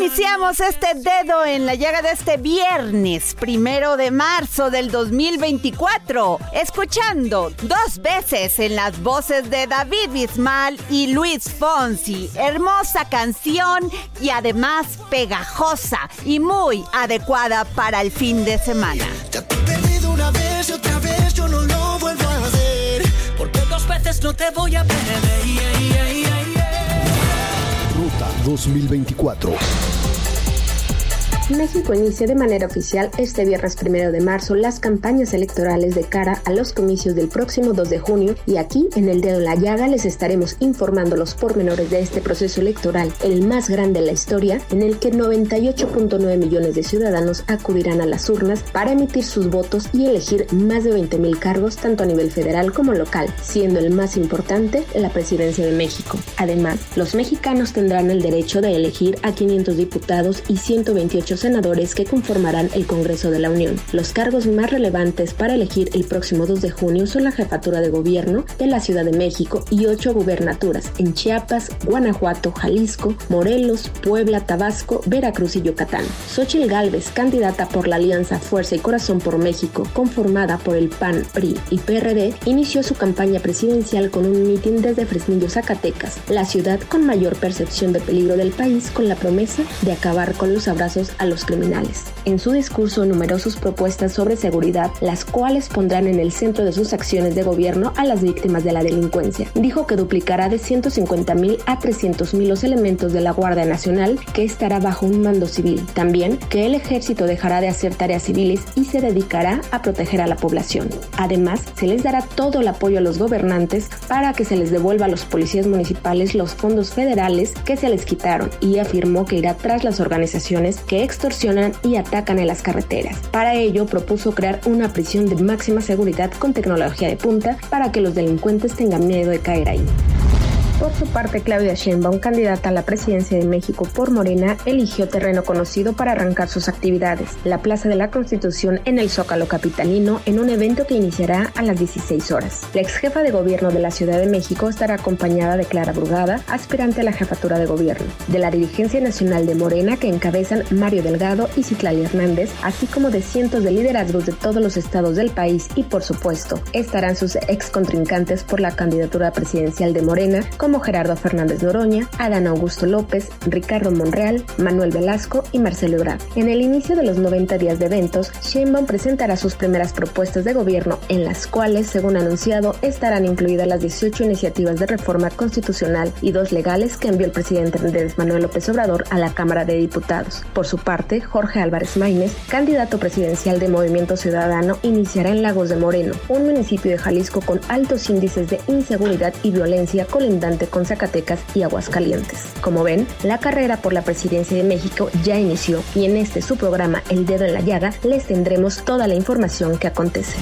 iniciamos este dedo en la llaga de este viernes, primero de marzo del 2024, escuchando dos veces en las voces de David Bismal y Luis Fonsi. Hermosa canción y además pegajosa y muy adecuada para el fin de semana. Ya te he perdido una vez y otra vez yo no lo vuelvo a hacer. Porque dos veces no te voy a perder. Yeah, yeah. Ruta 2024. México inicia de manera oficial este viernes primero de marzo las campañas electorales de cara a los comicios del próximo 2 de junio y aquí en el dedo en la llaga les estaremos informando los pormenores de este proceso electoral, el más grande en la historia, en el que 98.9 millones de ciudadanos acudirán a las urnas para emitir sus votos y elegir más de 20 mil cargos tanto a nivel federal como local, siendo el más importante la presidencia de México. Además, los mexicanos tendrán el derecho de elegir a 500 diputados y 128 senadores que conformarán el Congreso de la Unión. Los cargos más relevantes para elegir el próximo 2 de junio son la jefatura de gobierno de la Ciudad de México y ocho gubernaturas en Chiapas, Guanajuato, Jalisco, Morelos, Puebla, Tabasco, Veracruz y Yucatán. Xochitl Gálvez, candidata por la Alianza Fuerza y Corazón por México, conformada por el PAN, PRI y PRD, inició su campaña presidencial con un mitin desde Fresnillo, Zacatecas, la ciudad con mayor percepción de peligro del país, con la promesa de acabar con los abrazos a los criminales. En su discurso, numerosas propuestas sobre seguridad, las cuales pondrán en el centro de sus acciones de gobierno a las víctimas de la delincuencia. Dijo que duplicará de 150 mil a 300 mil los elementos de la Guardia Nacional, que estará bajo un mando civil. También que el ejército dejará de hacer tareas civiles y se dedicará a proteger a la población. Además, se les dará todo el apoyo a los gobernantes para que se les devuelva a los policías municipales los fondos federales que se les quitaron y afirmó que irá tras las organizaciones que y atacan en las carreteras. Para ello propuso crear una prisión de máxima seguridad con tecnología de punta para que los delincuentes tengan miedo de caer ahí. Por su parte, Claudia Sheinbaum, candidata a la presidencia de México por Morena, eligió terreno conocido para arrancar sus actividades, la Plaza de la Constitución en el Zócalo Capitalino, en un evento que iniciará a las 16 horas. La ex jefa de gobierno de la Ciudad de México estará acompañada de Clara Brugada, aspirante a la jefatura de gobierno, de la dirigencia nacional de Morena que encabezan Mario Delgado y Citlali Hernández, así como de cientos de liderazgos de todos los estados del país y, por supuesto, estarán sus ex contrincantes por la candidatura presidencial de Morena, como Gerardo Fernández Noroña, Adán Augusto López, Ricardo Monreal, Manuel Velasco y Marcelo Ebrard. En el inicio de los 90 días de eventos, Sheinbaum presentará sus primeras propuestas de gobierno en las cuales, según anunciado, estarán incluidas las 18 iniciativas de reforma constitucional y dos legales que envió el presidente Andrés Manuel López Obrador a la Cámara de Diputados. Por su parte, Jorge Álvarez Maínez, candidato presidencial de Movimiento Ciudadano, iniciará en Lagos de Moreno, un municipio de Jalisco con altos índices de inseguridad y violencia colindante con Zacatecas y Aguascalientes. Como ven, la carrera por la presidencia de México ya inició y en este su programa El Dedo en la Llaga les tendremos toda la información que acontece.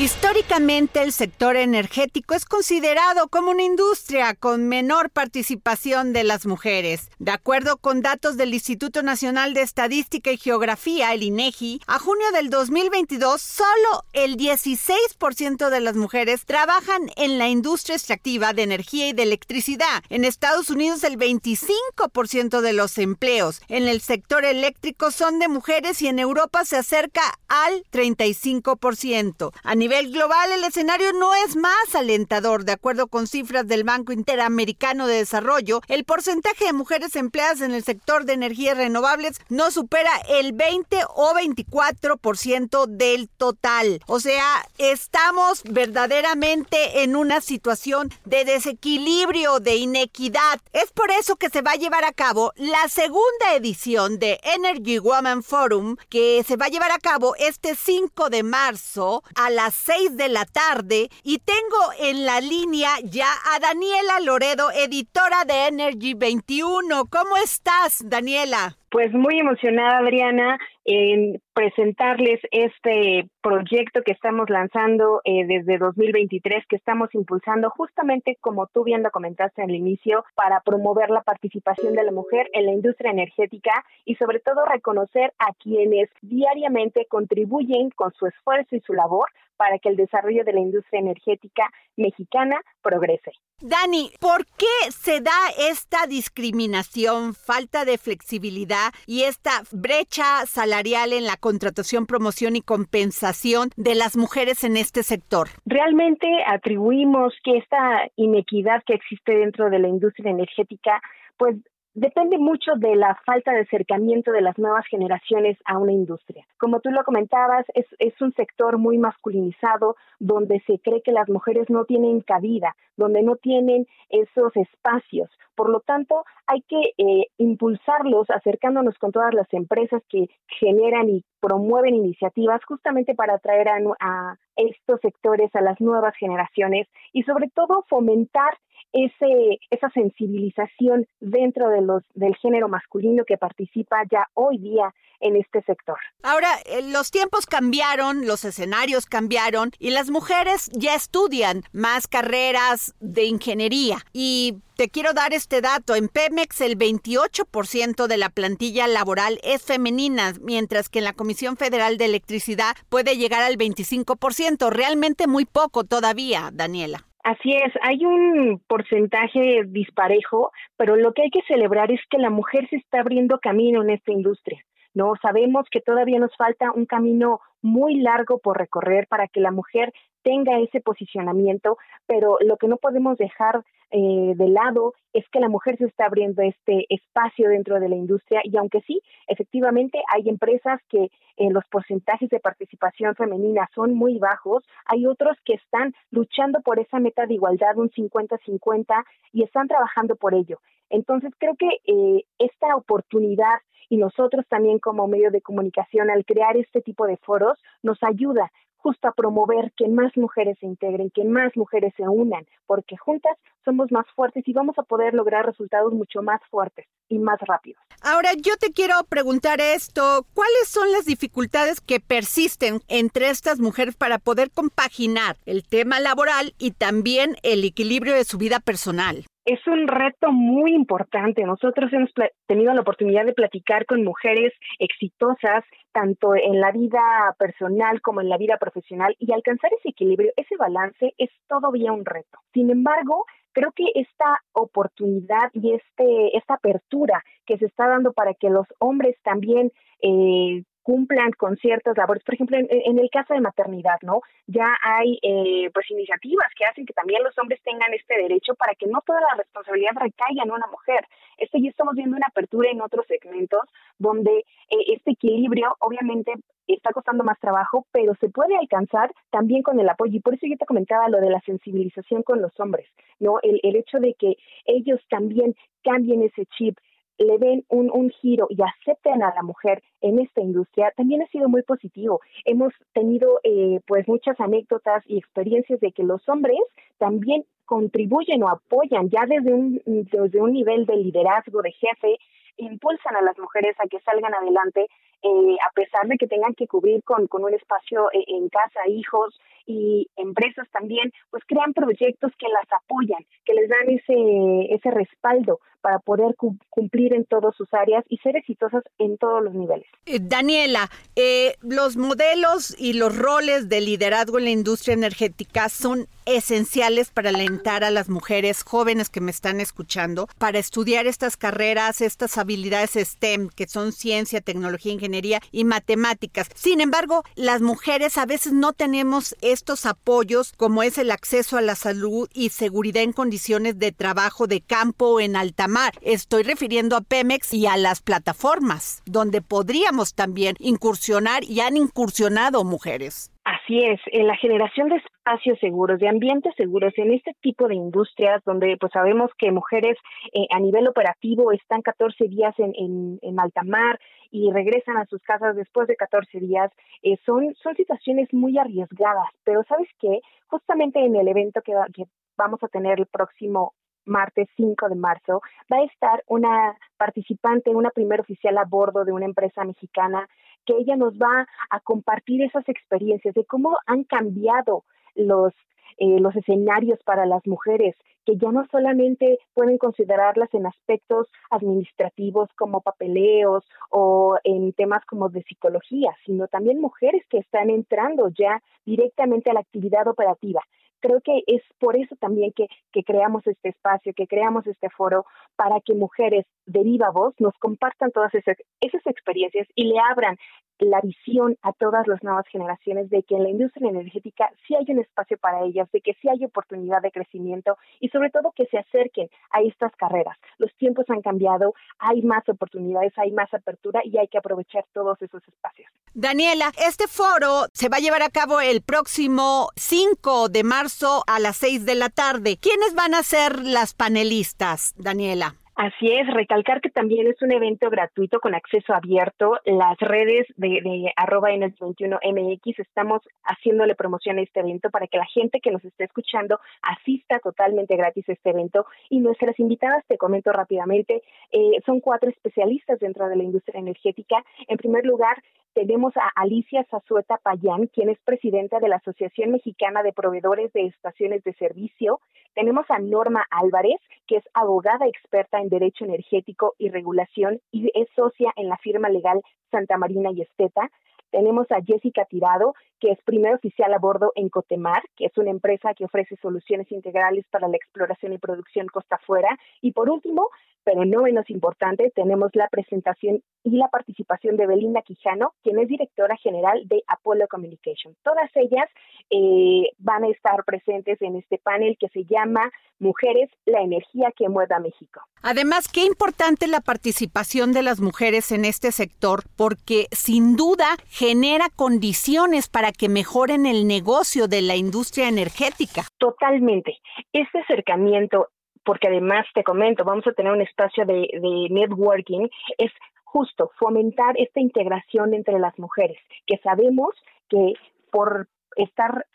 Históricamente el sector energético es considerado como una industria con menor participación de las mujeres. De acuerdo con datos del Instituto Nacional de Estadística y Geografía, el INEGI, a junio del 2022 solo el 16% de las mujeres trabajan en la industria extractiva de energía y de electricidad. En Estados Unidos el 25% de los empleos en el sector eléctrico son de mujeres y en Europa se acerca al 35%. A nivel global, el escenario no es más alentador. De acuerdo con cifras del Banco Interamericano de Desarrollo, el porcentaje de mujeres empleadas en el sector de energías renovables no supera el 20 o 24% del total. O sea, estamos verdaderamente en una situación de desequilibrio, de inequidad. Es por eso que se va a llevar a cabo la segunda edición de Energy Woman Forum, que se va a llevar a cabo este 5 de marzo a las 6 de la tarde y tengo en la línea ya a Daniela Loredo, editora de Energy 21. ¿Cómo estás, Daniela? Pues muy emocionada, Adriana, en presentarles este proyecto que estamos lanzando eh, desde 2023, que estamos impulsando justamente, como tú bien lo comentaste al inicio, para promover la participación de la mujer en la industria energética y sobre todo reconocer a quienes diariamente contribuyen con su esfuerzo y su labor para que el desarrollo de la industria energética mexicana progrese. Dani, ¿por qué se da esta discriminación, falta de flexibilidad y esta brecha salarial en la contratación, promoción y compensación de las mujeres en este sector? Realmente atribuimos que esta inequidad que existe dentro de la industria energética pues depende mucho de la falta de acercamiento de las nuevas generaciones a una industria. Como tú lo comentabas, es, un sector muy masculinizado donde se cree que las mujeres no tienen cabida, donde no tienen esos espacios. Por lo tanto, hay que eh, impulsarlos acercándonos con todas las empresas que generan y promueven iniciativas justamente para atraer a estos sectores a las nuevas generaciones y sobre todo fomentar ese, esa sensibilización dentro de los, del género masculino que participa ya hoy día en este sector. Ahora, eh, los tiempos cambiaron, los escenarios cambiaron y las mujeres ya estudian más carreras de ingeniería. Y te quiero dar este dato, en Pemex el 28% de la plantilla laboral es femenina, mientras que en la Comisión Federal de Electricidad puede llegar al 25%, realmente muy poco todavía, Daniela. Así es, hay un porcentaje disparejo, pero lo que hay que celebrar es que la mujer se está abriendo camino en esta industria. No sabemos que todavía nos falta un camino muy largo por recorrer para que la mujer tenga ese posicionamiento, pero lo que no podemos dejar eh, de lado es que la mujer se está abriendo este espacio dentro de la industria y aunque sí, efectivamente hay empresas que eh, los porcentajes de participación femenina son muy bajos, hay otros que están luchando por esa meta de igualdad, un 50-50, y están trabajando por ello. Entonces creo que eh, esta oportunidad y nosotros también como medio de comunicación al crear este tipo de foros nos ayuda justo a promover que más mujeres se integren, que más mujeres se unan, porque juntas somos más fuertes y vamos a poder lograr resultados mucho más fuertes y más rápidos. Ahora, yo te quiero preguntar esto, ¿cuáles son las dificultades que persisten entre estas mujeres para poder compaginar el tema laboral y también el equilibrio de su vida personal? Es un reto muy importante. Nosotros hemos tenido la oportunidad de platicar con mujeres exitosas, tanto en la vida personal como en la vida profesional, y alcanzar ese equilibrio, ese balance, es todavía un reto. Sin embargo, creo que esta oportunidad y este, esta apertura que se está dando para que los hombres también eh, cumplan con ciertas labores. Por ejemplo, en, el caso de maternidad, ¿no? Ya hay eh, pues iniciativas que hacen que también los hombres tengan este derecho para que no toda la responsabilidad recaiga en una mujer. Esto ya estamos viendo una apertura en otros segmentos donde eh, este equilibrio obviamente está costando más trabajo, pero se puede alcanzar también con el apoyo. Y por eso yo te comentaba lo de la sensibilización con los hombres, ¿no? El, el hecho de que ellos también cambien ese chip, le den un, un giro y acepten a la mujer en esta industria también ha sido muy positivo. Hemos tenido eh, pues muchas anécdotas y experiencias de que los hombres también contribuyen o apoyan ya desde un, desde un nivel de liderazgo, de jefe, impulsan a las mujeres a que salgan adelante, eh, a pesar de que tengan que cubrir con, con un espacio eh, en casa, hijos, y empresas también, pues crean proyectos que las apoyan, que les dan ese, ese respaldo para poder cumplir en todas sus áreas y ser exitosas en todos los niveles. Eh, Daniela, eh, los modelos y los roles de liderazgo en la industria energética son esenciales para alentar a las mujeres jóvenes que me están escuchando para estudiar estas carreras, estas habilidades STEM, que son ciencia, tecnología, ingeniería y matemáticas. Sin embargo, las mujeres a veces no tenemos estos apoyos como es el acceso a la salud y seguridad en condiciones de trabajo de campo o en alta mar. Estoy refiriendo a Pemex y a las plataformas, donde podríamos también incursionar y han incursionado mujeres. Así es, en la generación de espacios seguros, de ambientes seguros, en este tipo de industrias donde pues sabemos que mujeres eh, a nivel operativo están 14 días en, en, alta mar y regresan a sus casas después de 14 días, eh, son, son situaciones muy arriesgadas, pero ¿sabes qué? Justamente en el evento que, que vamos a tener el próximo martes 5 de marzo, va a estar una participante, una primer oficial a bordo de una empresa mexicana, que ella nos va a compartir esas experiencias de cómo han cambiado los eh, los escenarios para las mujeres, que ya no solamente pueden considerarlas en aspectos administrativos como papeleos o en temas como de psicología, sino también mujeres que están entrando ya directamente a la actividad operativa creo que es por eso también que, que creamos este espacio, que creamos este foro, para que mujeres de viva voz nos compartan todas esas, esas experiencias y le abran la visión a todas las nuevas generaciones de que en la industria energética sí hay un espacio para ellas, de que sí hay oportunidad de crecimiento y sobre todo que se acerquen a estas carreras. Los tiempos han cambiado, hay más oportunidades, hay más apertura y hay que aprovechar todos esos espacios. Daniela, este foro se va a llevar a cabo el próximo 5 de marzo a las 6 de la tarde. ¿Quiénes van a ser las panelistas, Daniela? Así es, recalcar que también es un evento gratuito con acceso abierto. Las redes de, de arroba en el 21MX estamos haciéndole promoción a este evento para que la gente que nos esté escuchando asista totalmente gratis a este evento. Y nuestras invitadas, te comento rápidamente, eh, son cuatro especialistas dentro de la industria energética. En primer lugar, tenemos a Alicia Zazueta Payán, quien es presidenta de la Asociación Mexicana de Proveedores de Estaciones de Servicio. Tenemos a Norma Álvarez, que es abogada experta en Derecho Energético y Regulación y es socia en la firma legal Santa Marina y Esteta. Tenemos a Jessica Tirado, que es primer oficial a bordo en Cotemar, que es una empresa que ofrece soluciones integrales para la exploración y producción costa afuera. Y por último, pero no menos importante, tenemos la presentación y la participación de Belinda Quijano, quien es directora general de Apollo Communication. Todas ellas eh, van a estar presentes en este panel que se llama Mujeres, la energía que mueve a México. Además, qué importante la participación de las mujeres en este sector, porque sin duda genera condiciones para que mejoren el negocio de la industria energética. Totalmente. Este acercamiento porque además te comento, vamos a tener un espacio de, networking, es justo fomentar esta integración entre las mujeres, que sabemos que por estar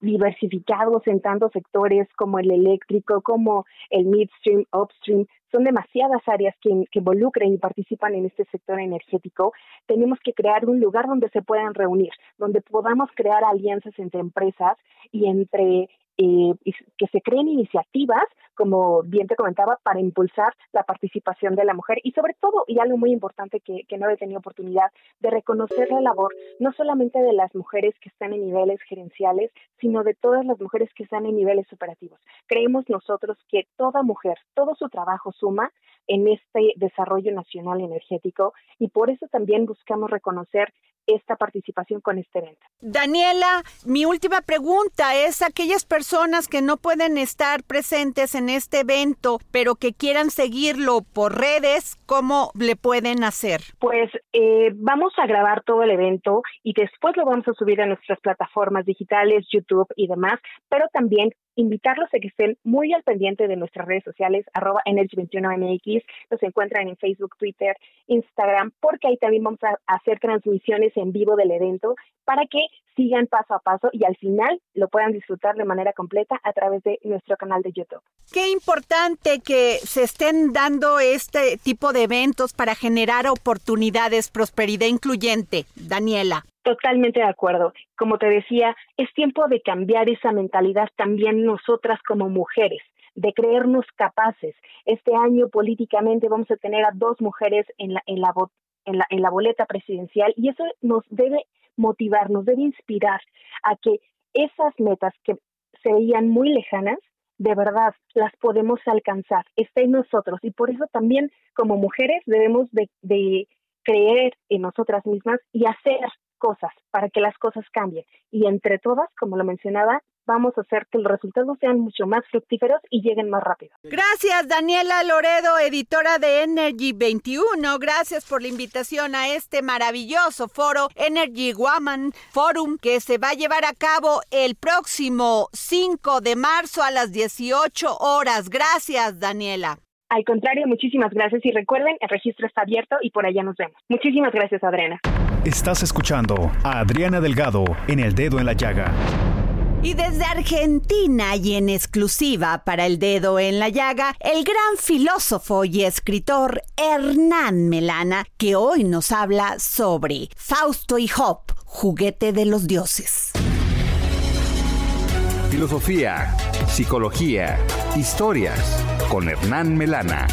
diversificados en tantos sectores como el eléctrico, como el midstream, upstream, son demasiadas áreas que, que, involucran y participan en este sector energético. Tenemos que crear un lugar donde se puedan reunir, donde podamos crear alianzas entre empresas y entre eh, que se creen iniciativas, como bien te comentaba, para impulsar la participación de la mujer y sobre todo, y algo muy importante que, que no he tenido oportunidad, de reconocer la labor no solamente de las mujeres que están en niveles gerenciales, sino de todas las mujeres que están en niveles operativos. Creemos nosotros que toda mujer, todo su trabajo suma en este desarrollo nacional energético y por eso también buscamos reconocer esta participación con este evento. Daniela, mi última pregunta es aquellas personas que no pueden estar presentes en este evento, pero que quieran seguirlo por redes, ¿cómo le pueden hacer? Pues eh, vamos a grabar todo el evento y después lo vamos a subir a nuestras plataformas digitales, YouTube y demás, pero también invitarlos a que estén muy al pendiente de nuestras redes sociales, arroba Energy21MX, nos encuentran en Facebook, Twitter, Instagram, porque ahí también vamos a hacer transmisiones en vivo del evento para que sigan paso a paso y al final lo puedan disfrutar de manera completa a través de nuestro canal de YouTube. Qué importante que se estén dando este tipo de eventos para generar oportunidades, prosperidad incluyente, Daniela Totalmente de acuerdo. Como te decía, es tiempo de cambiar esa mentalidad también nosotras como mujeres, de creernos capaces. Este año políticamente vamos a tener a dos mujeres en la, en la, en la, boleta presidencial y eso nos debe motivar, nos debe inspirar a que esas metas que se veían muy lejanas, de verdad las podemos alcanzar, está en nosotros y por eso también como mujeres debemos de, de creer en nosotras mismas y hacer cosas para que las cosas cambien. Y entre todas, como lo mencionaba, vamos a hacer que los resultados sean mucho más fructíferos y lleguen más rápido. Gracias, Daniela Loredo, editora de Energy 21. Gracias por la invitación a este maravilloso foro Energy Woman Forum que se va a llevar a cabo el próximo 5 de marzo a las 18 horas. Gracias, Daniela. Al contrario, muchísimas gracias y recuerden, el registro está abierto y por allá nos vemos. Muchísimas gracias, Adriana. Estás escuchando a Adriana Delgado en El Dedo en la Llaga. Y desde Argentina y en exclusiva para el dedo en la llaga, el gran filósofo y escritor Hernán Melana, que hoy nos habla sobre Fausto y Job, juguete de los dioses. Filosofía, psicología, historias con Hernán Melana.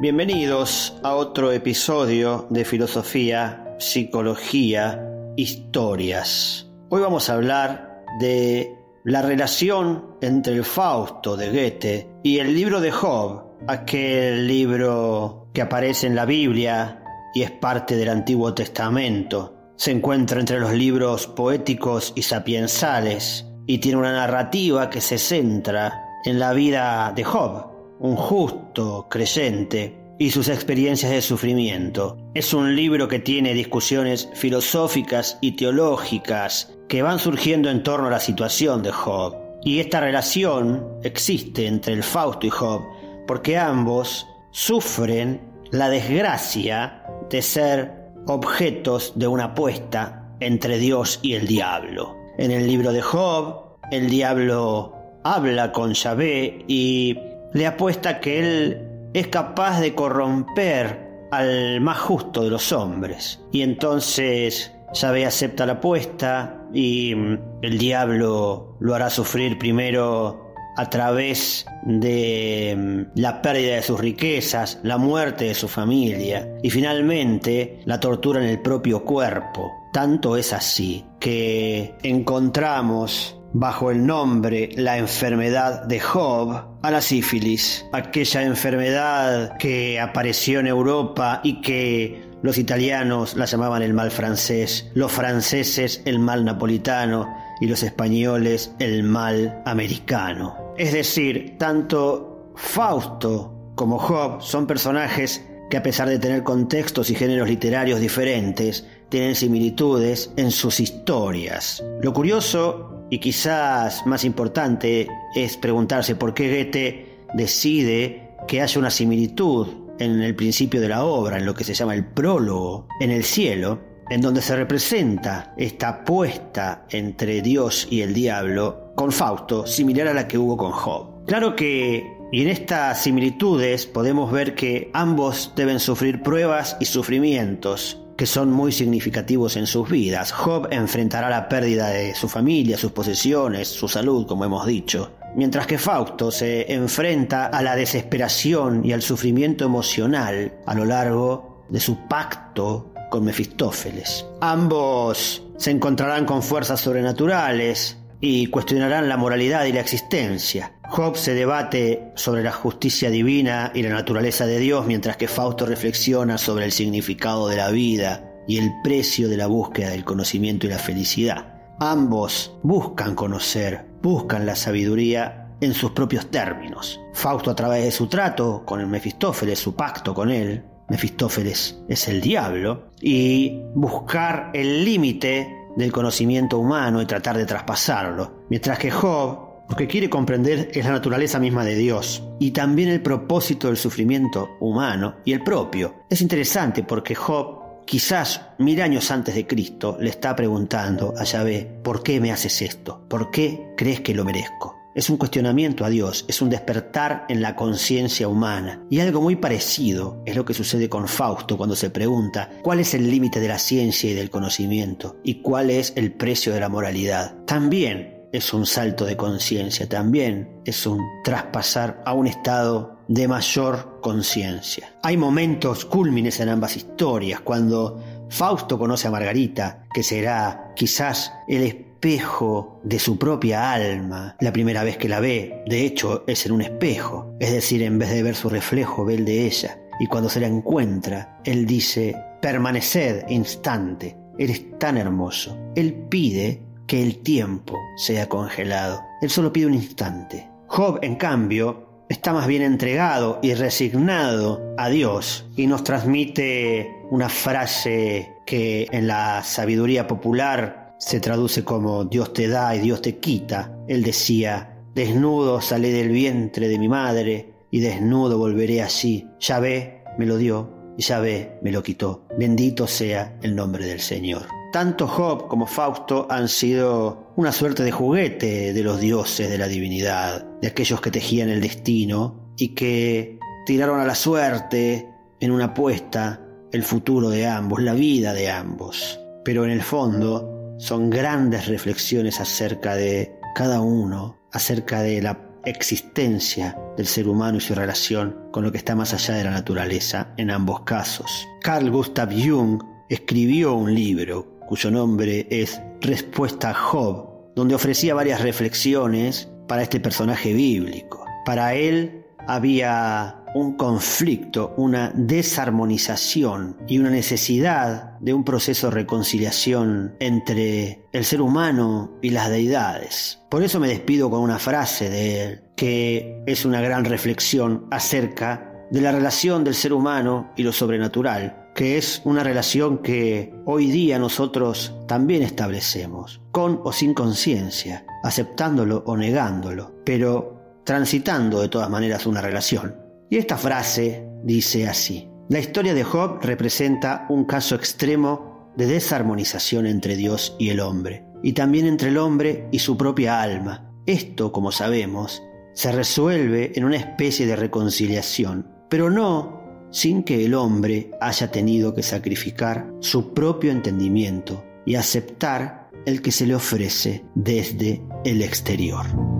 Bienvenidos a otro episodio de Filosofía, Psicología, Historias. Hoy vamos a hablar de la relación entre el Fausto de Goethe y el libro de Job, aquel libro que aparece en la Biblia y es parte del Antiguo Testamento. Se encuentra entre los libros poéticos y sapiensales y tiene una narrativa que se centra en la vida de Job, un justo creyente y sus experiencias de sufrimiento. Es un libro que tiene discusiones filosóficas y teológicas que van surgiendo en torno a la situación de Job. Y esta relación existe entre el Fausto y Job porque ambos sufren la desgracia de ser objetos de una apuesta entre Dios y el diablo. En el libro de Job, el diablo habla con Yahvé y le apuesta que él es capaz de corromper al más justo de los hombres. Y entonces Yahvé acepta la apuesta y mm, el diablo lo hará sufrir primero a través de mm, la pérdida de sus riquezas, la muerte de su familia y finalmente la tortura en el propio cuerpo. Tanto es así que encontramos bajo el nombre la enfermedad de Job a la sífilis, aquella enfermedad que apareció en Europa y que los italianos la llamaban el mal francés, los franceses el mal napolitano y los españoles el mal americano. Es decir, tanto Fausto como Job son personajes que a pesar de tener contextos y géneros literarios diferentes, tienen similitudes en sus historias. Lo curioso y quizás más importante es preguntarse por qué Goethe decide que haya una similitud en el principio de la obra, en lo que se llama el prólogo, en el cielo, en donde se representa esta apuesta entre Dios y el diablo con Fausto, similar a la que hubo con Job. Claro que, y en estas similitudes podemos ver que ambos deben sufrir pruebas y sufrimientos, que son muy significativos en sus vidas. Job enfrentará la pérdida de su familia, sus posesiones, su salud, como hemos dicho, mientras que Fausto se enfrenta a la desesperación y al sufrimiento emocional a lo largo de su pacto con Mefistófeles. Ambos se encontrarán con fuerzas sobrenaturales y cuestionarán la moralidad y la existencia. Job se debate sobre la justicia divina y la naturaleza de Dios, mientras que Fausto reflexiona sobre el significado de la vida y el precio de la búsqueda del conocimiento y la felicidad. Ambos buscan conocer, buscan la sabiduría en sus propios términos. Fausto a través de su trato con el Mefistófeles, su pacto con él, Mefistófeles es el diablo, y buscar el límite del conocimiento humano y tratar de traspasarlo, mientras que Job lo que quiere comprender es la naturaleza misma de Dios y también el propósito del sufrimiento humano y el propio. Es interesante porque Job, quizás mil años antes de Cristo, le está preguntando a Yahvé, ¿por qué me haces esto? ¿Por qué crees que lo merezco? es un cuestionamiento a Dios, es un despertar en la conciencia humana. Y algo muy parecido es lo que sucede con Fausto cuando se pregunta cuál es el límite de la ciencia y del conocimiento y cuál es el precio de la moralidad. También es un salto de conciencia, también es un traspasar a un estado de mayor conciencia. Hay momentos cúlmines en ambas historias, cuando Fausto conoce a Margarita, que será quizás el espejo de su propia alma, la primera vez que la ve, de hecho es en un espejo, es decir, en vez de ver su reflejo, ve el de ella, y cuando se la encuentra, él dice, permaneced instante, eres tan hermoso. Él pide que el tiempo sea congelado, él solo pide un instante. Job, en cambio, está más bien entregado y resignado a Dios y nos transmite una frase que en la sabiduría popular se traduce como Dios te da y Dios te quita. Él decía, desnudo salí del vientre de mi madre y desnudo volveré allí. ve, me lo dio y ve, me lo quitó. Bendito sea el nombre del Señor. Tanto Job como Fausto han sido una suerte de juguete de los dioses de la divinidad, de aquellos que tejían el destino y que tiraron a la suerte en una apuesta el futuro de ambos, la vida de ambos. Pero en el fondo son grandes reflexiones acerca de cada uno, acerca de la existencia del ser humano y su relación con lo que está más allá de la naturaleza en ambos casos. Carl Gustav Jung escribió un libro cuyo nombre es Respuesta a Job, donde ofrecía varias reflexiones para este personaje bíblico. Para él había un conflicto, una desarmonización y una necesidad de un proceso de reconciliación entre el ser humano y las deidades. Por eso me despido con una frase de él, que es una gran reflexión acerca de la relación del ser humano y lo sobrenatural, que es una relación que hoy día nosotros también establecemos, con o sin conciencia, aceptándolo o negándolo, pero transitando de todas maneras una relación. Y esta frase dice así, la historia de Job representa un caso extremo de desarmonización entre Dios y el hombre, y también entre el hombre y su propia alma. Esto, como sabemos, se resuelve en una especie de reconciliación, pero no sin que el hombre haya tenido que sacrificar su propio entendimiento y aceptar el que se le ofrece desde el exterior.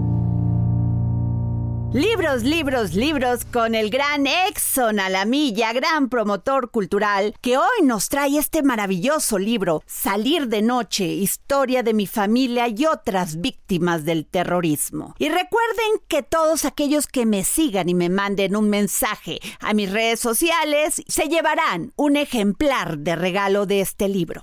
Libros, libros, libros con el gran Exxon Alamilla, gran promotor cultural, que hoy nos trae este maravilloso libro, Salir de Noche, Historia de mi familia y otras víctimas del terrorismo. Y recuerden que todos aquellos que me sigan y me manden un mensaje a mis redes sociales se llevarán un ejemplar de regalo de este libro.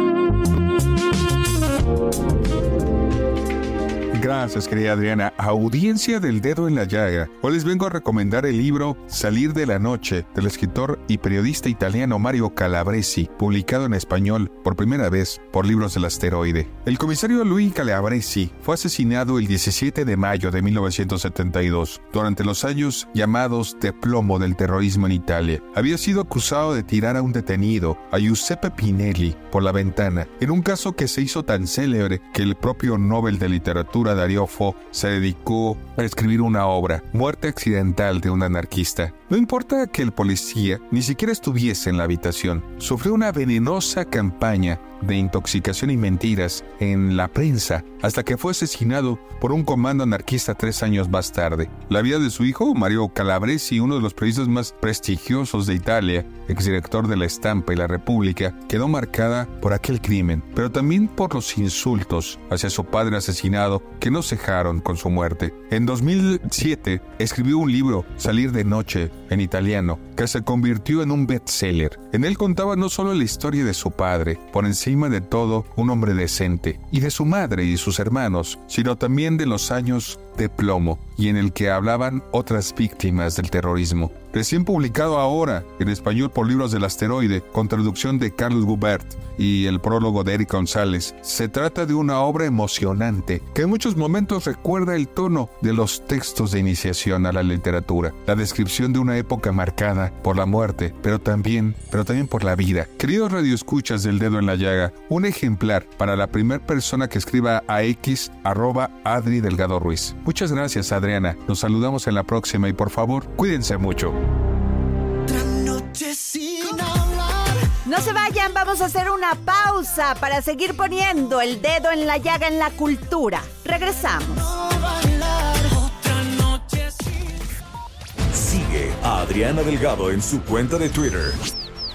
Gracias, querida Adriana. Audiencia del dedo en la llaga. Hoy les vengo a recomendar el libro Salir de la Noche del escritor y periodista italiano Mario Calabresi, publicado en español por primera vez por Libros del Asteroide. El comisario Luis Calabresi fue asesinado el 17 de mayo de 1972, durante los años llamados de plomo del terrorismo en Italia. Había sido acusado de tirar a un detenido, a Giuseppe Pinelli, por la ventana, en un caso que se hizo tan célebre que el propio Nobel de Literatura Darío se dedicó a escribir una obra, Muerte accidental de un anarquista. No importa que el policía ni siquiera estuviese en la habitación, sufrió una venenosa campaña de intoxicación y mentiras en la prensa hasta que fue asesinado por un comando anarquista tres años más tarde. La vida de su hijo, Mario Calabresi, uno de los periodistas más prestigiosos de Italia, exdirector de La Estampa y La República, quedó marcada por aquel crimen, pero también por los insultos hacia su padre asesinado que no cejaron con su muerte. En 2007 escribió un libro, Salir de Noche, en italiano, que se convirtió en un bestseller. En él contaba no solo la historia de su padre, por encima de todo un hombre decente, y de su madre y sus hermanos, sino también de los años de plomo, y en el que hablaban otras víctimas del terrorismo. recién publicado ahora en español por Libros del Asteroide, con traducción de Carlos Gubert y el prólogo de Eric González. Se trata de una obra emocionante que en muchos momentos recuerda el tono de los textos de iniciación a la literatura, la descripción de una época marcada por la muerte, pero también, pero también por la vida. Queridos radioescuchas del dedo en la llaga, un ejemplar para la primera persona que escriba a x Adri Delgado Ruiz. Muchas gracias Adriana, nos saludamos en la próxima y por favor, cuídense mucho. No se vayan, vamos a hacer una pausa para seguir poniendo el dedo en la llaga en la cultura. Regresamos. Sigue a Adriana Delgado en su cuenta de Twitter,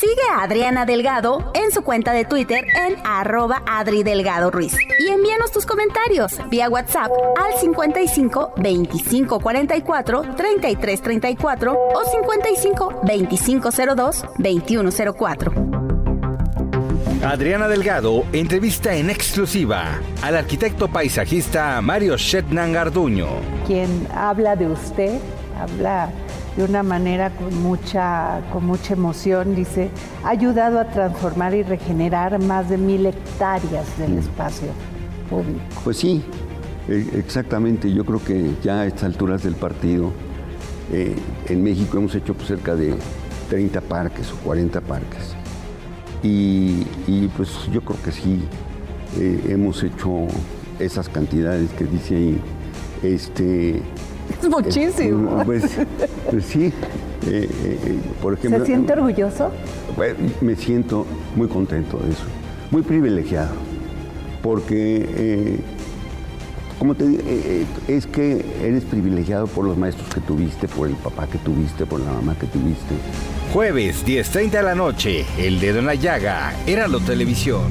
Sigue a Adriana Delgado en su cuenta de Twitter en arroba Adri Delgado Ruiz. Y envíanos tus comentarios vía WhatsApp al 55 25 44 33 34 o 55 25 02 21 04. Adriana Delgado entrevista en exclusiva al arquitecto paisajista Mario Shetnan Garduño. Quien habla de usted, habla de una manera con mucha, con mucha emoción, dice, ha ayudado a transformar y regenerar más de mil hectáreas del espacio público. Pues sí, e- exactamente. Yo creo que ya a estas alturas del partido, eh, en México hemos hecho pues, cerca de 30 parques o 40 parques. Y, y, pues yo creo que sí, eh, hemos hecho esas cantidades que dice ahí. Este, Es muchísimo. eh, pues, pues sí, eh, eh, por ejemplo. ¿Se siente orgulloso? Bueno, me siento muy contento de eso, muy privilegiado, porque, eh, como te digo, es que eres privilegiado por los maestros que tuviste, por el papá que tuviste, por la mamá que tuviste. Jueves 10.30 de la noche, El Dedo en la Llaga, Heraldo Televisión.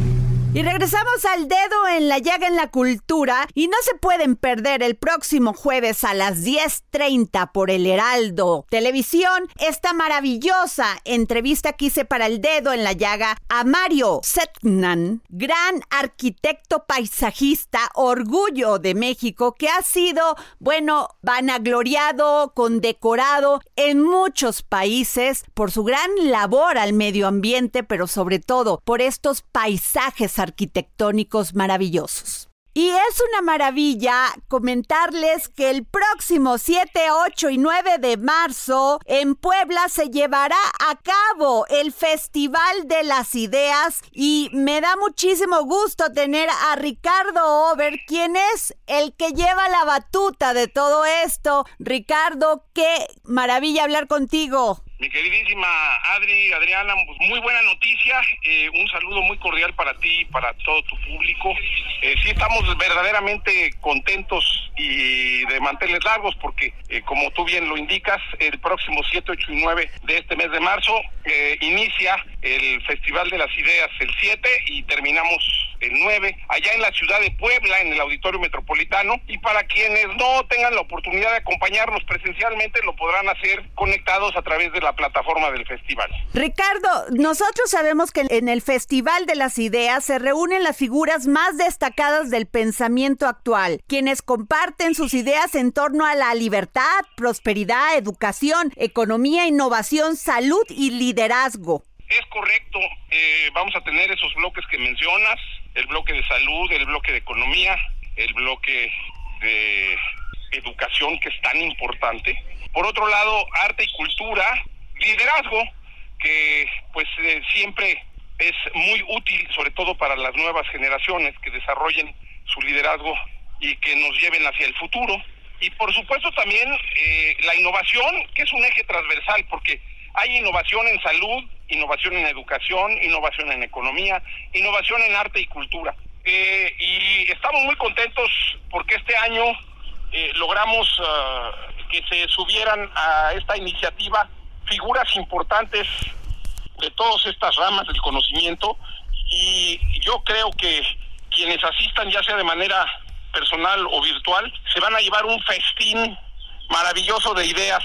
Y regresamos al dedo en la llaga en la cultura y no se pueden perder el próximo jueves a las 10.30 por el Heraldo Televisión esta maravillosa entrevista que hice para el dedo en la llaga a Mario Setnan, gran arquitecto paisajista, orgullo de México, que ha sido, bueno, vanagloriado, condecorado en muchos países por su gran labor al medio ambiente, pero sobre todo por estos paisajes arquitectónicos maravillosos. Y es una maravilla comentarles que el próximo 7, 8 y 9 de marzo en Puebla se llevará a cabo el Festival de las Ideas y me da muchísimo gusto tener a Ricardo Over, quien es el que lleva la batuta de todo esto. Ricardo, qué maravilla hablar contigo. Mi queridísima Adri, Adriana, pues muy buena noticia, eh, un saludo muy cordial para ti y para todo tu público. Eh, sí estamos verdaderamente contentos y de manteles largos porque, eh, como tú bien lo indicas, el próximo 7, 8 y 9 de este mes de marzo eh, inicia el Festival de las Ideas el 7 y terminamos el 9 allá en la ciudad de Puebla, en el Auditorio Metropolitano. Y para quienes no tengan la oportunidad de acompañarnos presencialmente, lo podrán hacer conectados a través de la plataforma del festival. Ricardo, nosotros sabemos que en el Festival de las Ideas se reúnen las figuras más destacadas del pensamiento actual, quienes comparten sus ideas en torno a la libertad, prosperidad, educación, economía, innovación, salud y liderazgo. Es correcto, eh, vamos a tener esos bloques que mencionas, el bloque de salud, el bloque de economía, el bloque de educación, que es tan importante. Por otro lado, arte y cultura, liderazgo, que pues eh, siempre es muy útil, sobre todo para las nuevas generaciones que desarrollen su liderazgo y que nos lleven hacia el futuro. Y por supuesto también eh, la innovación, que es un eje transversal, porque hay innovación en salud, innovación en educación, innovación en economía, innovación en arte y cultura. Eh, y estamos muy contentos porque este año eh, logramos ah, que se subieran a esta iniciativa figuras importantes de todas estas ramas del conocimiento y yo creo que quienes asistan ya sea de manera personal o virtual se van a llevar un festín maravilloso de ideas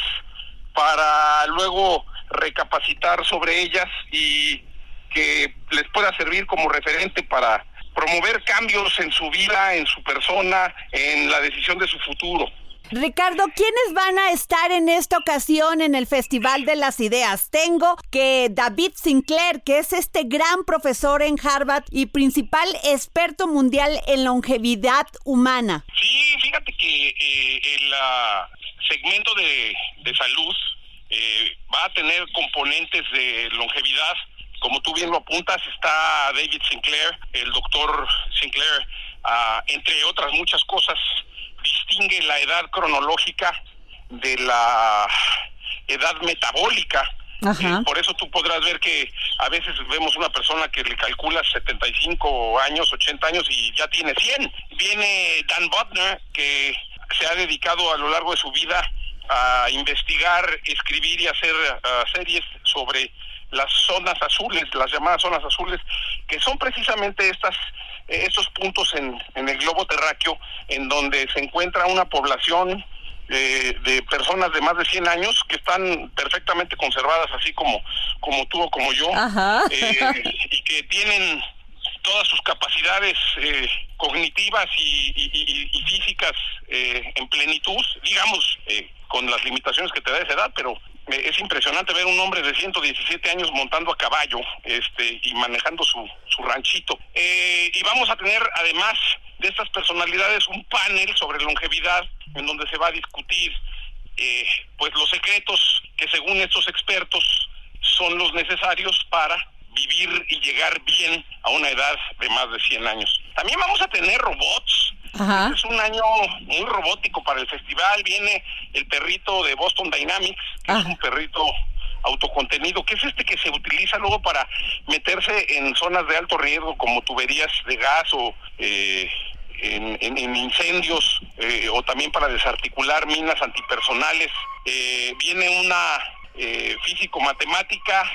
para luego recapacitar sobre ellas y que les pueda servir como referente para promover cambios en su vida, en su persona, en la decisión de su futuro. Ricardo, ¿quiénes van a estar en esta ocasión en el Festival de las Ideas? Tengo que David Sinclair, que es este gran profesor en Harvard y principal experto mundial en longevidad humana. Sí, fíjate que eh, el uh, segmento de, de salud eh, va a tener componentes de longevidad. Como tú bien lo apuntas, está David Sinclair, el doctor Sinclair, uh, entre otras muchas cosas distingue la edad cronológica de la edad metabólica. Eh, por eso tú podrás ver que a veces vemos una persona que le calcula 75 años, 80 años y ya tiene 100. Viene Dan Butner, que se ha dedicado a lo largo de su vida a investigar, escribir y hacer uh, series sobre las zonas azules, las llamadas zonas azules, que son precisamente estas eh, estos puntos en, en el globo terráqueo en donde se encuentra una población eh, de personas de más de 100 años que están perfectamente conservadas, así como, como tú o como yo, eh, y que tienen todas sus capacidades eh, cognitivas y, y físicas en plenitud, digamos, con las limitaciones que te da esa edad, pero es impresionante ver un hombre de 117 años montando a caballo este y manejando su, su ranchito. Eh, y vamos a tener además de estas personalidades un panel sobre longevidad en donde se va a discutir eh, pues los secretos que según estos expertos son los necesarios para vivir y llegar bien a una edad de más de 100 años. También vamos a tener robots. Este es un año muy robótico para el festival. Viene el perrito de Boston Dynamics, que es un perrito autocontenido, que es este que se utiliza luego para meterse en zonas de alto riesgo como tuberías de gas o eh, en, incendios eh, o también para desarticular minas antipersonales. Eh, viene una físico-matemática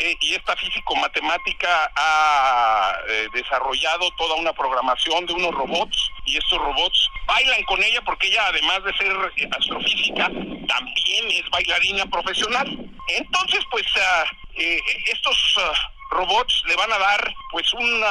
eh, y esta físico-matemática ha eh, desarrollado toda una programación de unos robots y estos robots bailan con ella porque ella además de ser astrofísica también es bailarina profesional. Entonces pues ah, eh, estos ah, robots le van a dar pues un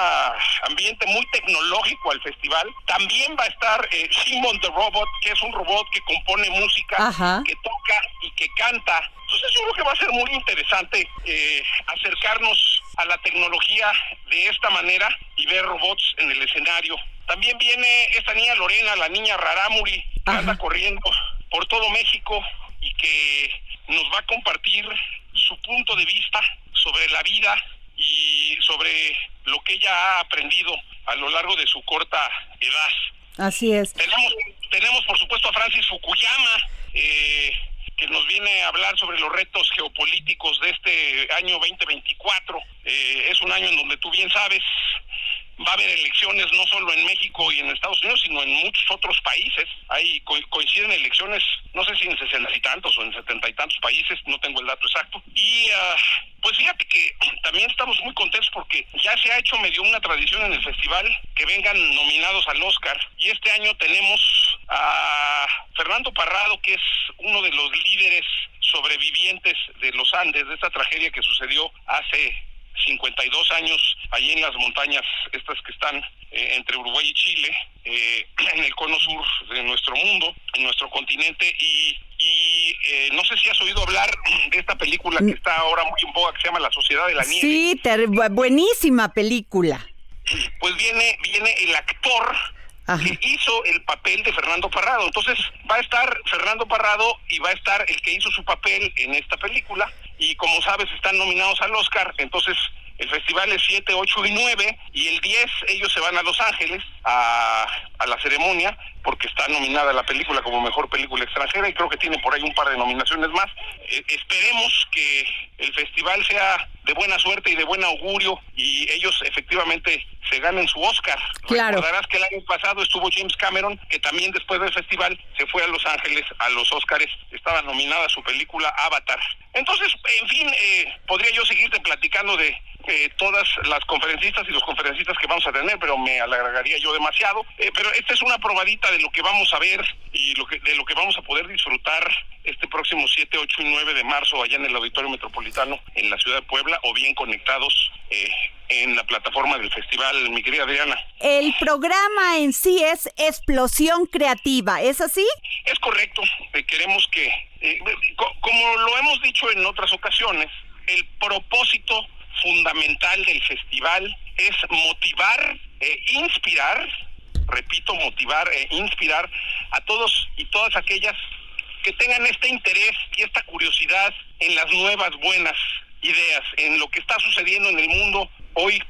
ambiente muy tecnológico al festival. También va a estar eh, Simon the Robot, que es un robot que compone música, que toca y que canta. Entonces yo creo que va a ser muy interesante eh, acercarnos a la tecnología de esta manera y ver robots en el escenario. También viene esta niña Lorena, la niña Raramuri, que anda corriendo por todo México y que nos va a compartir su punto de vista sobre la vida y sobre lo que ella ha aprendido a lo largo de su corta edad. Así es. Tenemos, tenemos por supuesto a Francis Fukuyama, eh, que nos viene a hablar sobre los retos geopolíticos de este año 2024. Eh, es un año en donde tú bien sabes, va a haber elecciones no solo en México y en Estados Unidos, sino en muchos otros países. Hay coinciden elecciones, no sé si en sesenta y tantos o en setenta y tantos países, no tengo el dato exacto. Y uh, pues fíjate que también estamos muy contentos porque ya se ha hecho medio una tradición en el festival que vengan nominados al Oscar. Y este año tenemos a Fernando Parrado, que es uno de los líderes sobrevivientes de los Andes, de esta tragedia que sucedió hace 52 años allí en las montañas estas que están eh, entre Uruguay y Chile, eh, en el cono sur de nuestro mundo, en nuestro continente, y, y eh, no sé si has oído hablar de esta película que está ahora muy en boga, que se llama La Sociedad de la Nieve. Sí, buenísima película. Pues viene, viene el actor que hizo el papel de Fernando Parrado. Entonces va a estar Fernando Parrado y va a estar el que hizo su papel en esta película y como sabes están nominados al Oscar, entonces el festival es 7, 8 y 9 y el 10 ellos se van a Los Ángeles a, a la ceremonia porque está nominada la película como mejor película extranjera y creo que tiene por ahí un par de nominaciones más. Eh, esperemos que el festival sea de buena suerte y de buen augurio y ellos efectivamente se ganen su Oscar. Claro. Recordarás que el año pasado estuvo James Cameron, que también después del festival se fue a Los Ángeles a los Oscars. Estaba nominada su película Avatar. Entonces, en fin, eh, podría yo seguirte platicando de eh, todas las conferencistas y los conferencistas que vamos a tener, pero me alargaría yo demasiado. Eh, pero esta es una probadita de lo que vamos a ver y lo que, de lo que vamos a poder disfrutar este próximo 7, 8 y 9 de marzo allá en el Auditorio Metropolitano en la ciudad de Puebla o bien conectados eh, en la plataforma del festival, mi querida Adriana. El programa en sí es Explosión Creativa, ¿es así? Es correcto, eh, queremos que, eh, co- como lo hemos dicho en otras ocasiones, el propósito fundamental del festival es motivar e inspirar, repito, motivar e inspirar a todos y todas aquellas que tengan este interés y esta curiosidad en las nuevas buenas ideas, en lo que está sucediendo en el mundo hoy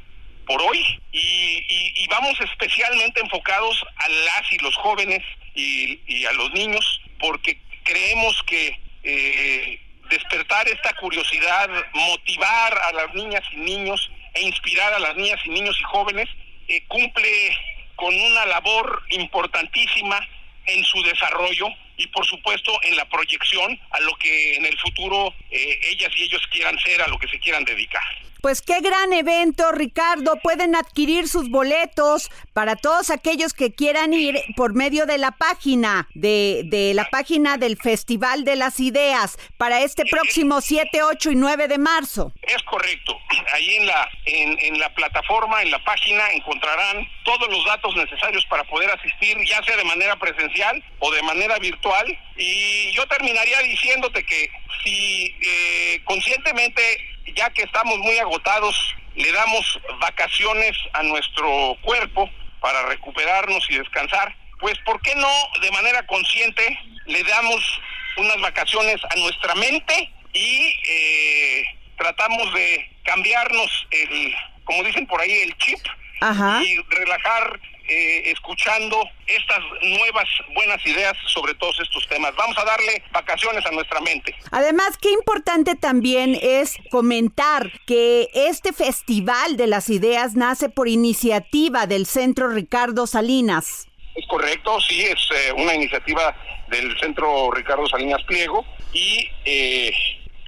por hoy. Y, y- vamos especialmente enfocados a las y los jóvenes y, y a los niños porque creemos que eh, despertar esta curiosidad, motivar a las niñas y niños e inspirar a las niñas y niños y jóvenes eh, cumple con una labor importantísima en su desarrollo y por supuesto en la proyección a lo que en el futuro eh, ellas y ellos quieran ser, a lo que se quieran dedicar. Pues qué gran evento, Ricardo. Pueden adquirir sus boletos para todos aquellos que quieran ir por medio de la página, de, de la página del Festival de las Ideas, para este próximo 7, 8 y 9 de marzo. Es correcto. Ahí en la en, en la plataforma, en la página encontrarán todos los datos necesarios para poder asistir, ya sea de manera presencial o de manera virtual. Y yo terminaría diciéndote que si eh, conscientemente, ya que estamos muy agotados, le damos vacaciones a nuestro cuerpo para recuperarnos y descansar, pues ¿por qué no de manera consciente le damos unas vacaciones a nuestra mente y eh, tratamos de cambiarnos el, como dicen por ahí, el chip Ajá. y relajar eh, escuchando estas nuevas buenas ideas sobre todos estos temas. Vamos a darle vacaciones a nuestra mente. Además, qué importante también es comentar que este Festival de las Ideas nace por iniciativa del Centro Ricardo Salinas. Es correcto, sí, es eh, una iniciativa del Centro Ricardo Salinas Pliego y eh,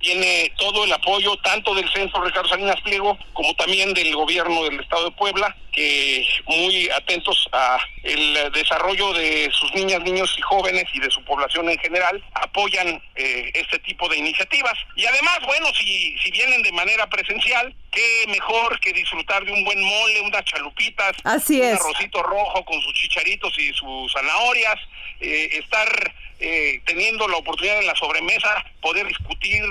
tiene todo el apoyo tanto del Centro Ricardo Salinas Pliego como también del gobierno del Estado de Puebla, que muy atentos a el desarrollo de sus niñas, niños y jóvenes y de su población en general, apoyan eh, este tipo de iniciativas. Y además, bueno, si, si vienen de manera presencial, qué mejor que disfrutar de un buen mole, unas chalupitas, Así un es. arrocito rojo con sus chicharitos y sus zanahorias, eh, estar eh, teniendo la oportunidad en la sobremesa, poder discutir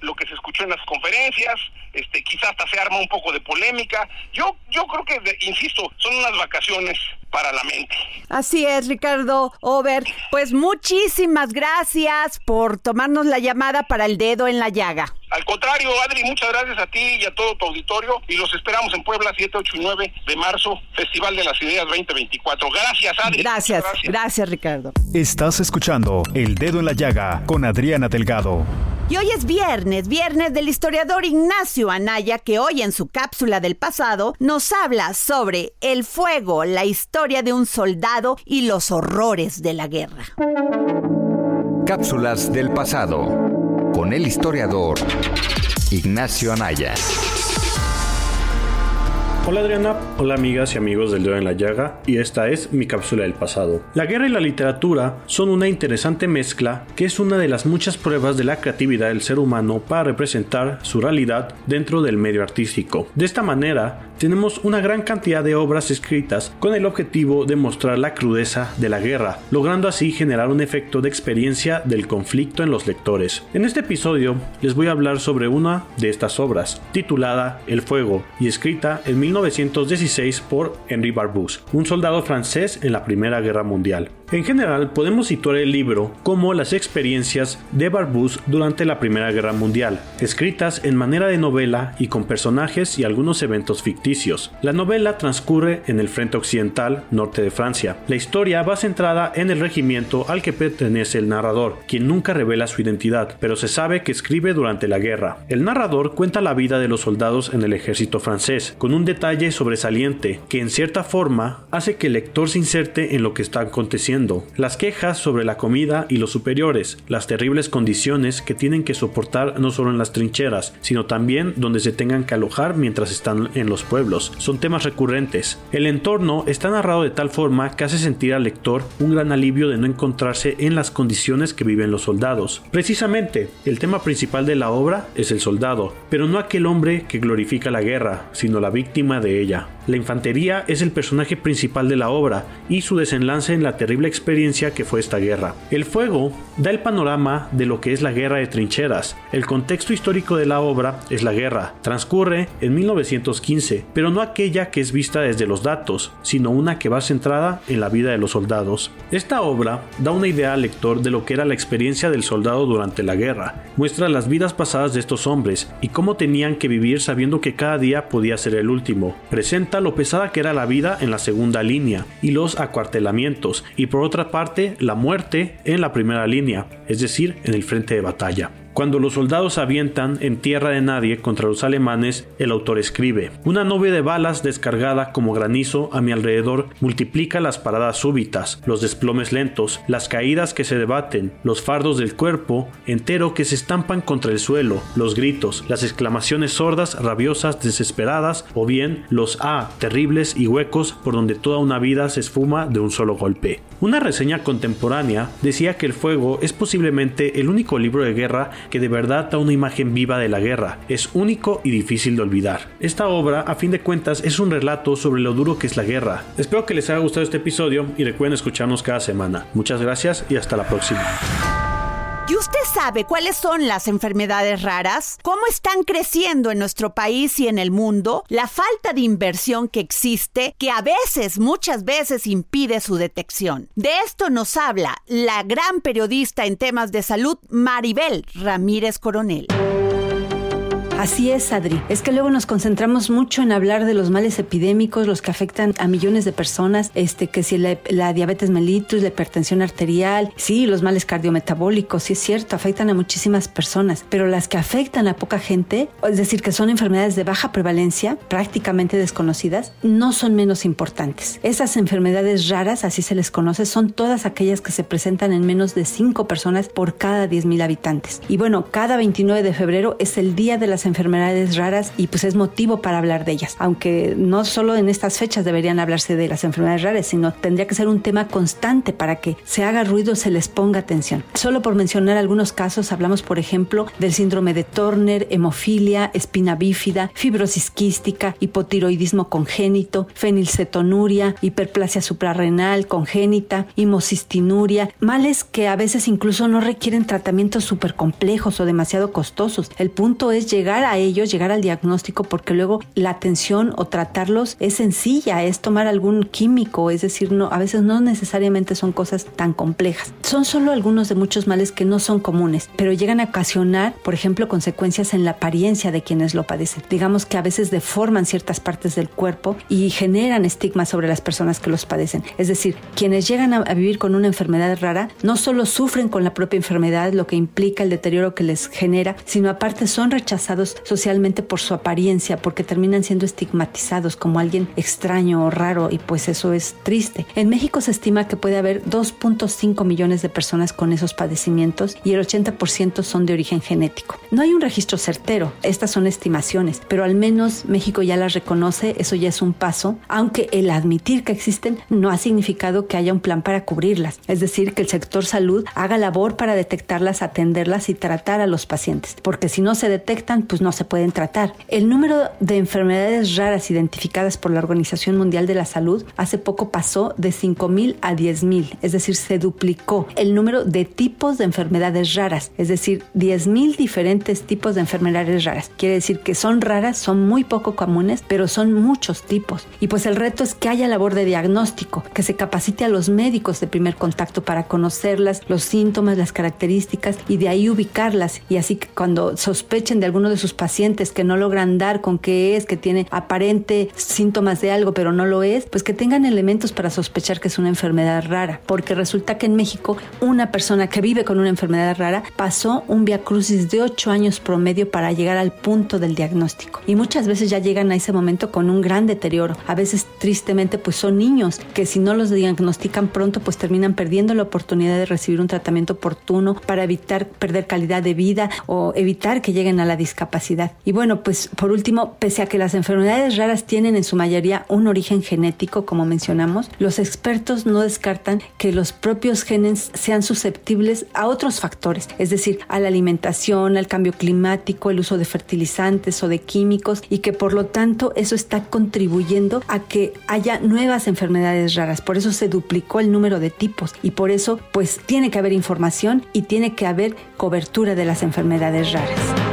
lo que se escuchó en las conferencias, este, quizás hasta se arma un poco de polémica. Yo, yo creo que, de- insisto, son unas vacaciones para la mente. Así es, Ricardo Over. Pues muchísimas gracias por tomarnos la llamada para el dedo en la llaga. Al contrario, Adri, muchas gracias a ti y a todo tu auditorio y los esperamos en Puebla 7, 8 y 9 de marzo, Festival de las Ideas 2024. Gracias, Adri. Gracias, gracias, Ricardo. Estás escuchando El Dedo en la Llaga con Adriana Delgado. Y hoy es viernes, viernes del historiador Ignacio Anaya, que hoy en su cápsula del pasado nos habla sobre el fuego, la historia de un soldado y los horrores de la guerra. Cápsulas del pasado con el historiador Ignacio Anaya. Hola Adriana, hola amigas y amigos del Dedo en la Llaga y esta es mi cápsula del pasado. La guerra y la literatura son una interesante mezcla que es una de las muchas pruebas de la creatividad del ser humano para representar su realidad dentro del medio artístico. De esta manera, tenemos una gran cantidad de obras escritas con el objetivo de mostrar la crudeza de la guerra, logrando así generar un efecto de experiencia del conflicto en los lectores. En este episodio les voy a hablar sobre una de estas obras, titulada El Fuego, y escrita en 1916 por Henri Barbusse, un soldado francés en la Primera Guerra Mundial. En general, podemos situar el libro como las experiencias de Barbusse durante la Primera Guerra Mundial, escritas en manera de novela y con personajes y algunos eventos ficticios. La novela transcurre en el frente occidental, norte de Francia. La historia va centrada en el regimiento al que pertenece el narrador, quien nunca revela su identidad, pero se sabe que escribe durante la guerra. El narrador cuenta la vida de los soldados en el ejército francés, con un detalle sobresaliente que en cierta forma hace que el lector se inserte en lo que está aconteciendo las quejas sobre la comida y los superiores, las terribles condiciones que tienen que soportar no solo en las trincheras, sino también donde se tengan que alojar mientras están en los pueblos. Son temas recurrentes. El entorno está narrado de tal forma que hace sentir al lector un gran alivio de no encontrarse en las condiciones que viven los soldados. Precisamente, el tema principal de la obra es el soldado, pero no aquel hombre que glorifica la guerra, sino la víctima de ella. La infantería es el personaje principal de la obra y su desenlace en la terrible experiencia que fue esta guerra. El fuego da el panorama de lo que es la guerra de trincheras. El contexto histórico de la obra es la guerra. Transcurre en 1915, pero no aquella que es vista desde los datos, sino una que va centrada en la vida de los soldados. Esta obra da una idea al lector de lo que era la experiencia del soldado durante la guerra. Muestra las vidas pasadas de estos hombres y cómo tenían que vivir sabiendo que cada día podía ser el último. Presenta lo pesada que era la vida en la segunda línea y los acuartelamientos, y por otra parte la muerte en la primera línea, es decir, en el frente de batalla. Cuando los soldados avientan en tierra de nadie contra los alemanes, el autor escribe, una nube de balas descargada como granizo a mi alrededor multiplica las paradas súbitas, los desplomes lentos, las caídas que se debaten, los fardos del cuerpo entero que se estampan contra el suelo, los gritos, las exclamaciones sordas, rabiosas, desesperadas, o bien los A terribles y huecos por donde toda una vida se esfuma de un solo golpe. Una reseña contemporánea decía que El Fuego es posiblemente el único libro de guerra que de verdad da una imagen viva de la guerra. Es único y difícil de olvidar. Esta obra, a fin de cuentas, es un relato sobre lo duro que es la guerra. Espero que les haya gustado este episodio y recuerden escucharnos cada semana. Muchas gracias y hasta la próxima. ¿Y usted sabe cuáles son las enfermedades raras? ¿Cómo están creciendo en nuestro país y en el mundo? La falta de inversión que existe, que a veces, muchas veces impide su detección. De esto nos habla la gran periodista en temas de salud, Maribel Ramírez Coronel. Así es, Adri. Es que luego nos concentramos mucho en hablar de los males epidémicos, los que afectan a millones de personas, este, que si la, diabetes mellitus, la hipertensión arterial, sí, los males cardiometabólicos, sí es cierto, afectan a muchísimas personas, pero las que afectan a poca gente, es decir, que son enfermedades de baja prevalencia, prácticamente desconocidas, no son menos importantes. Esas enfermedades raras, así se les conoce, son todas aquellas que se presentan en menos de 5 personas por cada 10.000 habitantes. Y bueno, cada 29 de febrero es el día de las enfermedades raras y pues es motivo para hablar de ellas. Aunque no solo en estas fechas deberían hablarse de las enfermedades raras, sino tendría que ser un tema constante para que se haga ruido, se les ponga atención. Solo por mencionar algunos casos, hablamos por ejemplo del síndrome de Turner, hemofilia, espina bífida, fibrosis quística, hipotiroidismo congénito, fenilcetonuria, hiperplasia suprarrenal congénita, hemocistinuria, males que a veces incluso no requieren tratamientos súper complejos o demasiado costosos. El punto es llegar a ellos, llegar al diagnóstico, porque luego la atención o tratarlos es sencilla, es tomar algún químico, es decir, no, a veces no necesariamente son cosas tan complejas. Son solo algunos de muchos males que no son comunes, pero llegan a ocasionar, por ejemplo, consecuencias en la apariencia de quienes lo padecen. Digamos que a veces deforman ciertas partes del cuerpo y generan estigmas sobre las personas que los padecen. Es decir, quienes llegan a, a vivir con una enfermedad rara no solo sufren con la propia enfermedad, lo que implica el deterioro que les genera, sino aparte son rechazados socialmente por su apariencia, porque terminan siendo estigmatizados como alguien extraño o raro y pues eso es triste. En México se estima que puede haber 2.5 millones de personas con esos padecimientos y el 80% son de origen genético. No hay un registro certero, estas son estimaciones, pero al menos México ya las reconoce, eso ya es un paso, aunque el admitir que existen no ha significado que haya un plan para cubrirlas, es decir, que el sector salud haga labor para detectarlas, atenderlas y tratar a los pacientes, porque si no se detectan, pues pues no se pueden tratar. El número de enfermedades raras identificadas por la Organización Mundial de la Salud hace poco pasó de 5.000 a 10.000, es decir, se duplicó el número de tipos de enfermedades raras, es decir, 10.000 diferentes tipos de enfermedades raras. Quiere decir que son raras, son muy poco comunes, pero son muchos tipos. Y pues el reto es que haya labor de diagnóstico, que se capacite a los médicos de primer contacto para conocerlas, los síntomas, las características y de ahí ubicarlas. Y así que cuando sospechen de alguno de sus pacientes que no logran dar con qué es, que tiene aparente síntomas de algo pero no lo es, pues que tengan elementos para sospechar que es una enfermedad rara. Porque resulta que en México una persona que vive con una enfermedad rara pasó un viacrucis de 8 años promedio para llegar al punto del diagnóstico. Y muchas veces ya llegan a ese momento con un gran deterioro. A veces tristemente pues son niños que si no los diagnostican pronto pues terminan perdiendo la oportunidad de recibir un tratamiento oportuno para evitar perder calidad de vida o evitar que lleguen a la discapacidad. Y bueno, pues por último, pese a que las enfermedades raras tienen en su mayoría un origen genético, como mencionamos, los expertos no descartan que los propios genes sean susceptibles a otros factores, es decir, a la alimentación, al cambio climático, el uso de fertilizantes o de químicos y que por lo tanto eso está contribuyendo a que haya nuevas enfermedades raras. Por eso se duplicó el número de tipos y por eso pues tiene que haber información y tiene que haber cobertura de las enfermedades raras.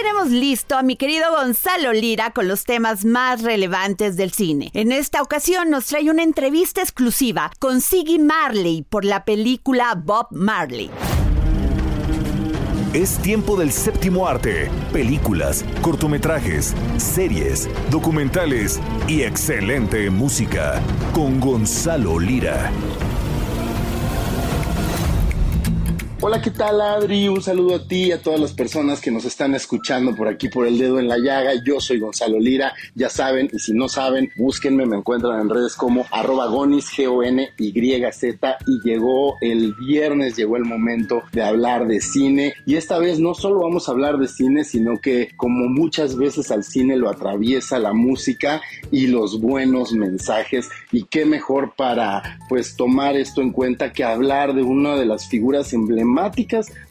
Tenemos listo a mi querido Gonzalo Lira con los temas más relevantes del cine. En esta ocasión nos trae una entrevista exclusiva con Siggy Marley por la película Bob Marley. Es tiempo del séptimo arte, películas, cortometrajes, series, documentales y excelente música con Gonzalo Lira. Hola, ¿qué tal Adri? Un saludo a ti y a todas las personas que nos están escuchando por aquí por el dedo en la llaga. Yo soy Gonzalo Lira, ya saben, y si no saben, búsquenme, me encuentran en redes como arroba gonis, G-O-N-Y-Z, y llegó el viernes, llegó el momento de hablar de cine. Y esta vez no solo vamos a hablar de cine, sino que como muchas veces al cine lo atraviesa la música y los buenos mensajes. Y qué mejor para pues tomar esto en cuenta que hablar de una de las figuras emblemáticas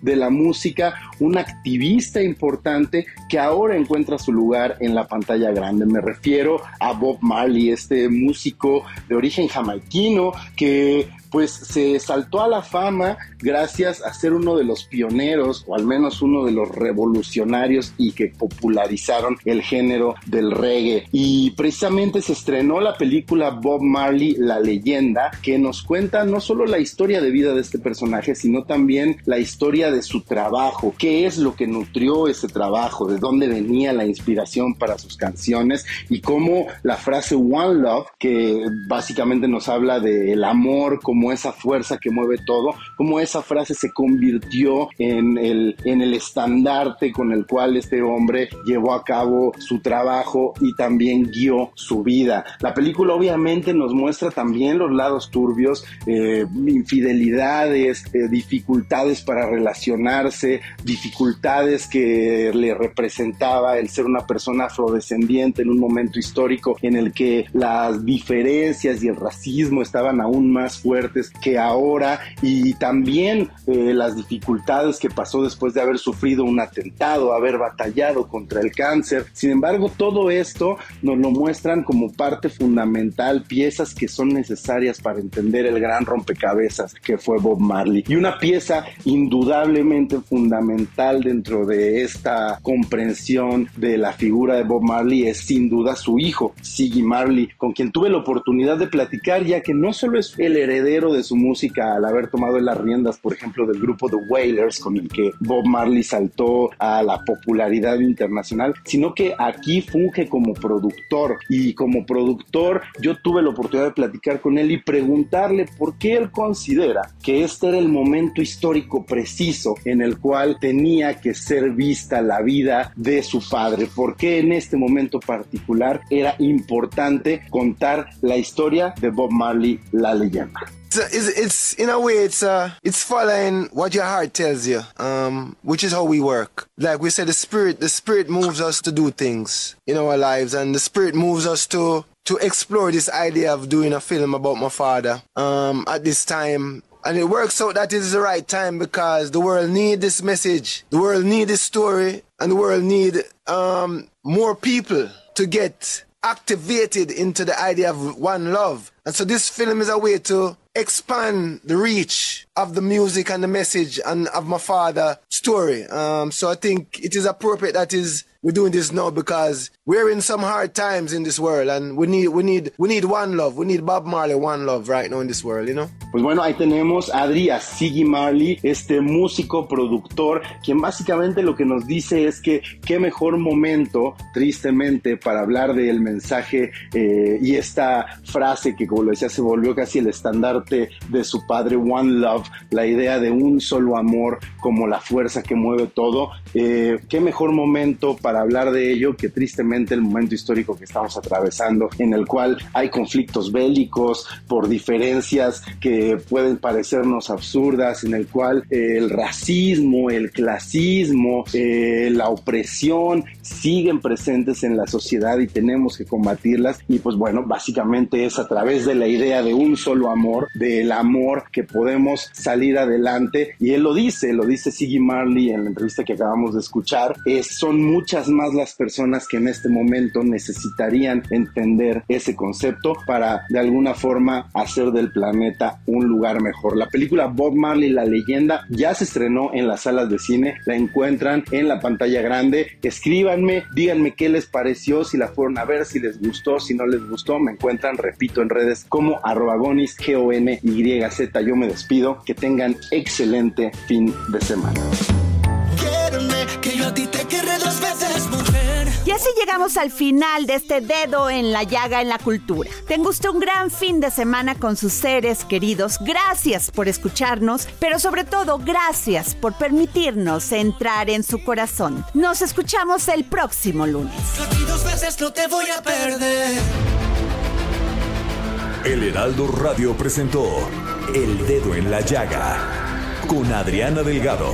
de la música, un activista importante que ahora encuentra su lugar en la pantalla grande. Me refiero a Bob Marley, este músico de origen jamaiquino que pues se saltó a la fama gracias a ser uno de los pioneros o al menos uno de los revolucionarios y que popularizaron el género del reggae. Y precisamente se estrenó la película Bob Marley, la leyenda, que nos cuenta no solo la historia de vida de este personaje, sino también la historia de su trabajo, qué es lo que nutrió ese trabajo, de dónde venía la inspiración para sus canciones y cómo la frase One Love, que básicamente nos habla del amor como como esa fuerza que mueve todo, como esa frase se convirtió en el, en el estandarte con el cual este hombre llevó a cabo su trabajo y también guió su vida. La película obviamente nos muestra también los lados turbios, eh, infidelidades, eh, dificultades para relacionarse, dificultades que le representaba el ser una persona afrodescendiente en un momento histórico en el que las diferencias y el racismo estaban aún más fuertes que ahora y también eh, las dificultades que pasó después de haber sufrido un atentado, haber batallado contra el cáncer. Sin embargo, todo esto nos lo muestran como parte fundamental, piezas que son necesarias para entender el gran rompecabezas que fue Bob Marley. Y una pieza indudablemente fundamental dentro de esta comprensión de la figura de Bob Marley es sin duda su hijo, Siggy Marley, con quien tuve la oportunidad de platicar, ya que no solo es el heredero, de su música al haber tomado las riendas, por ejemplo, del grupo The Wailers, con el que Bob Marley saltó a la popularidad internacional, sino que aquí funge como productor. Y como productor, yo tuve la oportunidad de platicar con él y preguntarle por qué él considera que este era el momento histórico preciso en el cual tenía que ser vista la vida de su padre, por qué en este momento particular era importante contar la historia de Bob Marley, la leyenda. It's, it's, in a way it's uh it's following what your heart tells you um which is how we work like we said the spirit the spirit moves us to do things in our lives and the spirit moves us to to explore this idea of doing a film about my father um at this time and it works out that it is the right time because the world need this message the world need this story and the world need um, more people to get activated into the idea of one love. And so this film is a way to expand the reach of the music and the message and of my father story. Um, so I think it is appropriate that is we're doing this now because we're in some hard times in this world and we need we need we need one love. We need Bob Marley one love right now in this world, you know. Pues bueno, ahí tenemos a Adri, a Siggy Marley, este músico, productor, quien básicamente lo que nos dice es que qué mejor momento, tristemente, para hablar del mensaje eh, y esta frase que, como lo decía, se volvió casi el estandarte de su padre, One Love, la idea de un solo amor como la fuerza que mueve todo. Eh, qué mejor momento para hablar de ello que tristemente el momento histórico que estamos atravesando, en el cual hay conflictos bélicos por diferencias que pueden parecernos absurdas, en el cual eh, el racismo, el clasismo, eh, la opresión siguen presentes en la sociedad y tenemos que combatirlas. Y pues bueno, básicamente es a través de la idea de un solo amor, del amor que podemos salir adelante. Y él lo dice, lo dice Siggy Marley en la entrevista que acabamos de escuchar, es, son muchas más las personas que en este momento necesitarían entender ese concepto para de alguna forma hacer del planeta un lugar mejor. La película Bob Marley, la leyenda, ya se estrenó en las salas de cine, la encuentran en la pantalla grande. Escríbanme, díganme qué les pareció, si la fueron a ver, si les gustó, si no les gustó, me encuentran, repito, en redes como arrobagonis, G-O-N-Y-Z. Yo me despido, que tengan excelente fin de semana. Llegamos al final de este dedo en la llaga en la cultura. Tengo usted un gran fin de semana con sus seres queridos. Gracias por escucharnos, pero sobre todo gracias por permitirnos entrar en su corazón. Nos escuchamos el próximo lunes. dos veces no te voy a perder. El Heraldo Radio presentó El Dedo en la Llaga con Adriana Delgado.